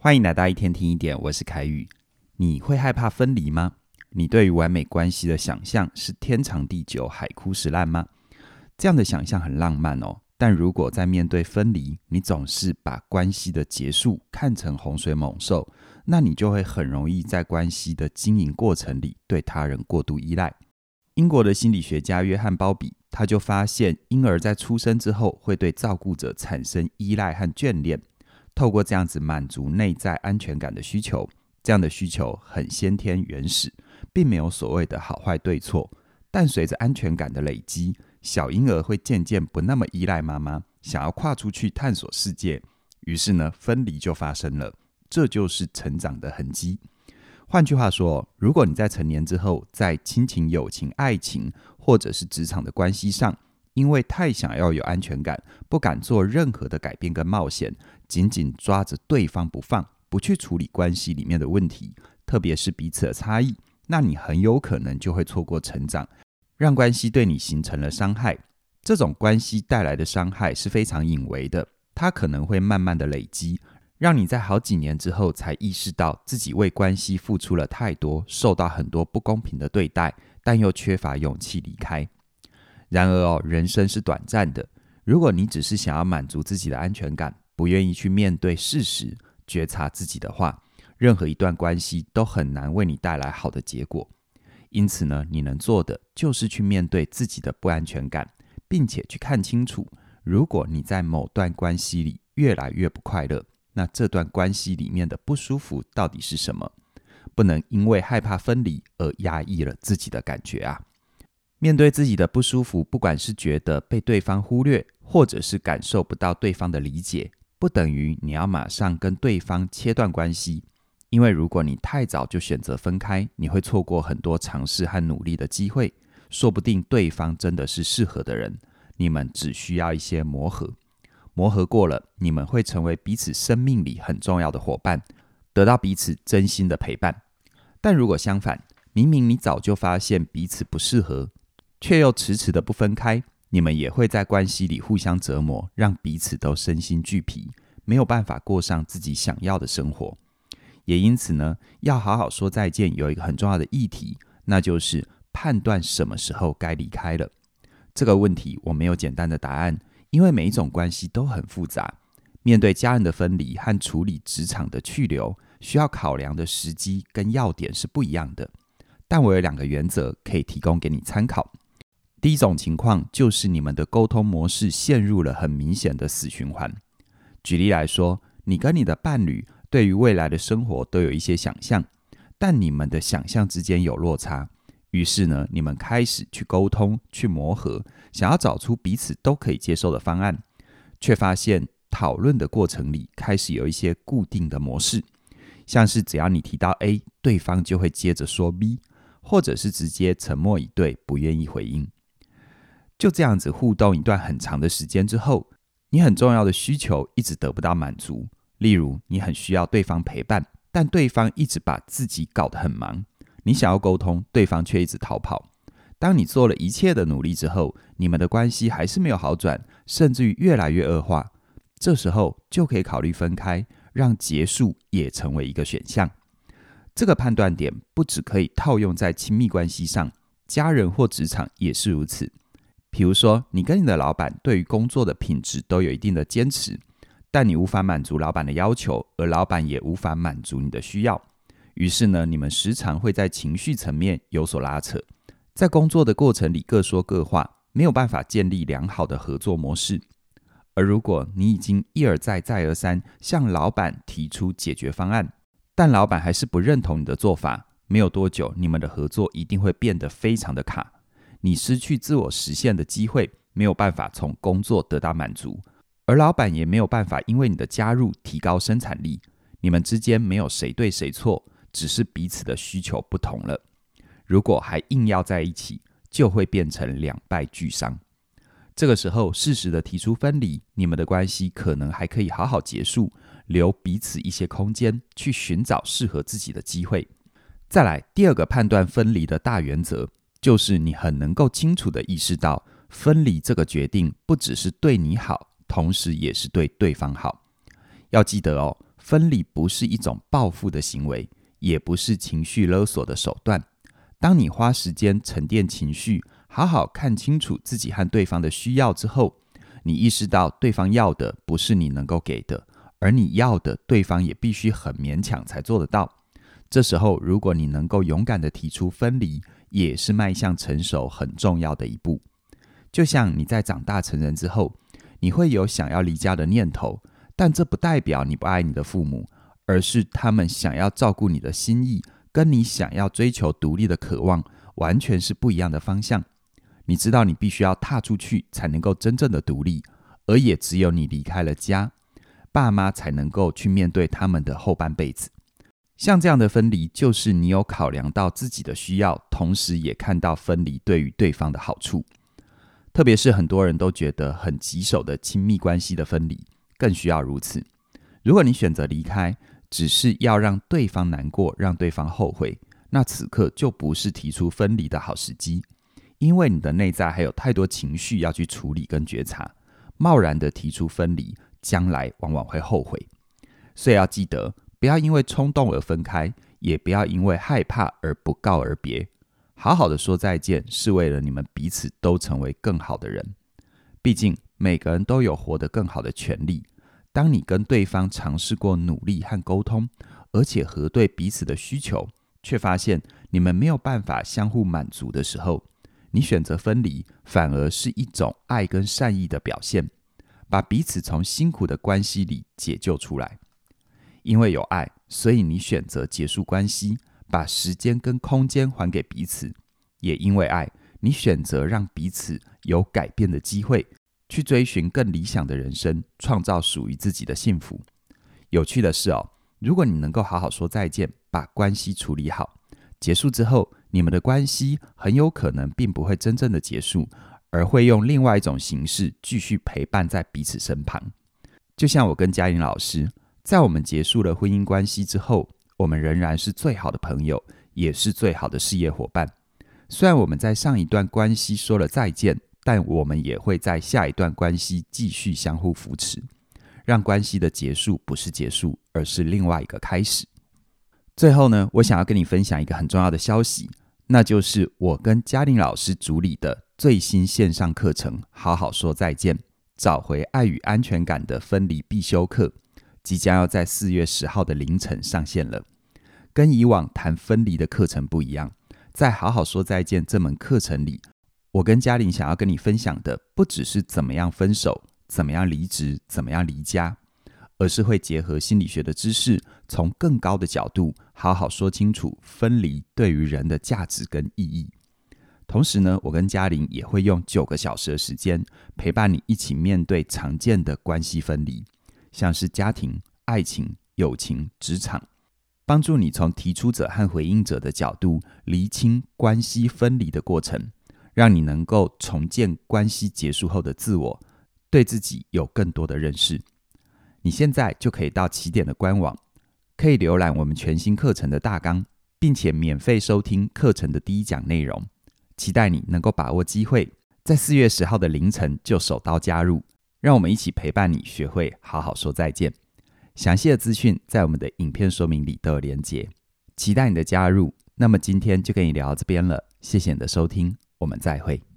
欢迎来到一天听一点，我是凯宇。你会害怕分离吗？你对于完美关系的想象是天长地久、海枯石烂吗？这样的想象很浪漫哦，但如果在面对分离，你总是把关系的结束看成洪水猛兽，那你就会很容易在关系的经营过程里对他人过度依赖。英国的心理学家约翰鲍比，他就发现婴儿在出生之后会对照顾者产生依赖和眷恋。透过这样子满足内在安全感的需求，这样的需求很先天原始，并没有所谓的好坏对错。但随着安全感的累积，小婴儿会渐渐不那么依赖妈妈，想要跨出去探索世界。于是呢，分离就发生了。这就是成长的痕迹。换句话说，如果你在成年之后，在亲情、友情、爱情，或者是职场的关系上，因为太想要有安全感，不敢做任何的改变跟冒险。紧紧抓着对方不放，不去处理关系里面的问题，特别是彼此的差异，那你很有可能就会错过成长，让关系对你形成了伤害。这种关系带来的伤害是非常隐微的，它可能会慢慢的累积，让你在好几年之后才意识到自己为关系付出了太多，受到很多不公平的对待，但又缺乏勇气离开。然而哦，人生是短暂的，如果你只是想要满足自己的安全感，不愿意去面对事实、觉察自己的话，任何一段关系都很难为你带来好的结果。因此呢，你能做的就是去面对自己的不安全感，并且去看清楚，如果你在某段关系里越来越不快乐，那这段关系里面的不舒服到底是什么？不能因为害怕分离而压抑了自己的感觉啊！面对自己的不舒服，不管是觉得被对方忽略，或者是感受不到对方的理解。不等于你要马上跟对方切断关系，因为如果你太早就选择分开，你会错过很多尝试和努力的机会。说不定对方真的是适合的人，你们只需要一些磨合，磨合过了，你们会成为彼此生命里很重要的伙伴，得到彼此真心的陪伴。但如果相反，明明你早就发现彼此不适合，却又迟迟的不分开。你们也会在关系里互相折磨，让彼此都身心俱疲，没有办法过上自己想要的生活。也因此呢，要好好说再见，有一个很重要的议题，那就是判断什么时候该离开了。这个问题我没有简单的答案，因为每一种关系都很复杂。面对家人的分离和处理职场的去留，需要考量的时机跟要点是不一样的。但我有两个原则可以提供给你参考。第一种情况就是你们的沟通模式陷入了很明显的死循环。举例来说，你跟你的伴侣对于未来的生活都有一些想象，但你们的想象之间有落差。于是呢，你们开始去沟通、去磨合，想要找出彼此都可以接受的方案，却发现讨论的过程里开始有一些固定的模式，像是只要你提到 A，对方就会接着说 B，或者是直接沉默以对，不愿意回应。就这样子互动一段很长的时间之后，你很重要的需求一直得不到满足。例如，你很需要对方陪伴，但对方一直把自己搞得很忙。你想要沟通，对方却一直逃跑。当你做了一切的努力之后，你们的关系还是没有好转，甚至于越来越恶化。这时候就可以考虑分开，让结束也成为一个选项。这个判断点不只可以套用在亲密关系上，家人或职场也是如此。比如说，你跟你的老板对于工作的品质都有一定的坚持，但你无法满足老板的要求，而老板也无法满足你的需要。于是呢，你们时常会在情绪层面有所拉扯，在工作的过程里各说各话，没有办法建立良好的合作模式。而如果你已经一而再、再而三向老板提出解决方案，但老板还是不认同你的做法，没有多久，你们的合作一定会变得非常的卡。你失去自我实现的机会，没有办法从工作得到满足，而老板也没有办法因为你的加入提高生产力。你们之间没有谁对谁错，只是彼此的需求不同了。如果还硬要在一起，就会变成两败俱伤。这个时候，适时的提出分离，你们的关系可能还可以好好结束，留彼此一些空间，去寻找适合自己的机会。再来，第二个判断分离的大原则。就是你很能够清楚地意识到，分离这个决定不只是对你好，同时也是对对方好。要记得哦，分离不是一种报复的行为，也不是情绪勒索的手段。当你花时间沉淀情绪，好好看清楚自己和对方的需要之后，你意识到对方要的不是你能够给的，而你要的，对方也必须很勉强才做得到。这时候，如果你能够勇敢地提出分离，也是迈向成熟很重要的一步。就像你在长大成人之后，你会有想要离家的念头，但这不代表你不爱你的父母，而是他们想要照顾你的心意，跟你想要追求独立的渴望，完全是不一样的方向。你知道，你必须要踏出去，才能够真正的独立，而也只有你离开了家，爸妈才能够去面对他们的后半辈子。像这样的分离，就是你有考量到自己的需要，同时也看到分离对于对方的好处。特别是很多人都觉得很棘手的亲密关系的分离，更需要如此。如果你选择离开，只是要让对方难过，让对方后悔，那此刻就不是提出分离的好时机，因为你的内在还有太多情绪要去处理跟觉察。贸然的提出分离，将来往往会后悔。所以要记得。不要因为冲动而分开，也不要因为害怕而不告而别。好好的说再见，是为了你们彼此都成为更好的人。毕竟每个人都有活得更好的权利。当你跟对方尝试过努力和沟通，而且核对彼此的需求，却发现你们没有办法相互满足的时候，你选择分离，反而是一种爱跟善意的表现，把彼此从辛苦的关系里解救出来。因为有爱，所以你选择结束关系，把时间跟空间还给彼此；也因为爱，你选择让彼此有改变的机会，去追寻更理想的人生，创造属于自己的幸福。有趣的是哦，如果你能够好好说再见，把关系处理好，结束之后，你们的关系很有可能并不会真正的结束，而会用另外一种形式继续陪伴在彼此身旁。就像我跟嘉玲老师。在我们结束了婚姻关系之后，我们仍然是最好的朋友，也是最好的事业伙伴。虽然我们在上一段关系说了再见，但我们也会在下一段关系继续相互扶持，让关系的结束不是结束，而是另外一个开始。最后呢，我想要跟你分享一个很重要的消息，那就是我跟嘉玲老师主理的最新线上课程《好好说再见，找回爱与安全感的分离必修课》。即将要在四月十号的凌晨上线了。跟以往谈分离的课程不一样，在好好说再见这门课程里，我跟嘉玲想要跟你分享的，不只是怎么样分手、怎么样离职、怎么样离家，而是会结合心理学的知识，从更高的角度，好好说清楚分离对于人的价值跟意义。同时呢，我跟嘉玲也会用九个小时的时间，陪伴你一起面对常见的关系分离。像是家庭、爱情、友情、职场，帮助你从提出者和回应者的角度厘清关系分离的过程，让你能够重建关系结束后的自我，对自己有更多的认识。你现在就可以到起点的官网，可以浏览我们全新课程的大纲，并且免费收听课程的第一讲内容。期待你能够把握机会，在四月十号的凌晨就手刀加入。让我们一起陪伴你，学会好好说再见。详细的资讯在我们的影片说明里都有连结，期待你的加入。那么今天就跟你聊到这边了，谢谢你的收听，我们再会。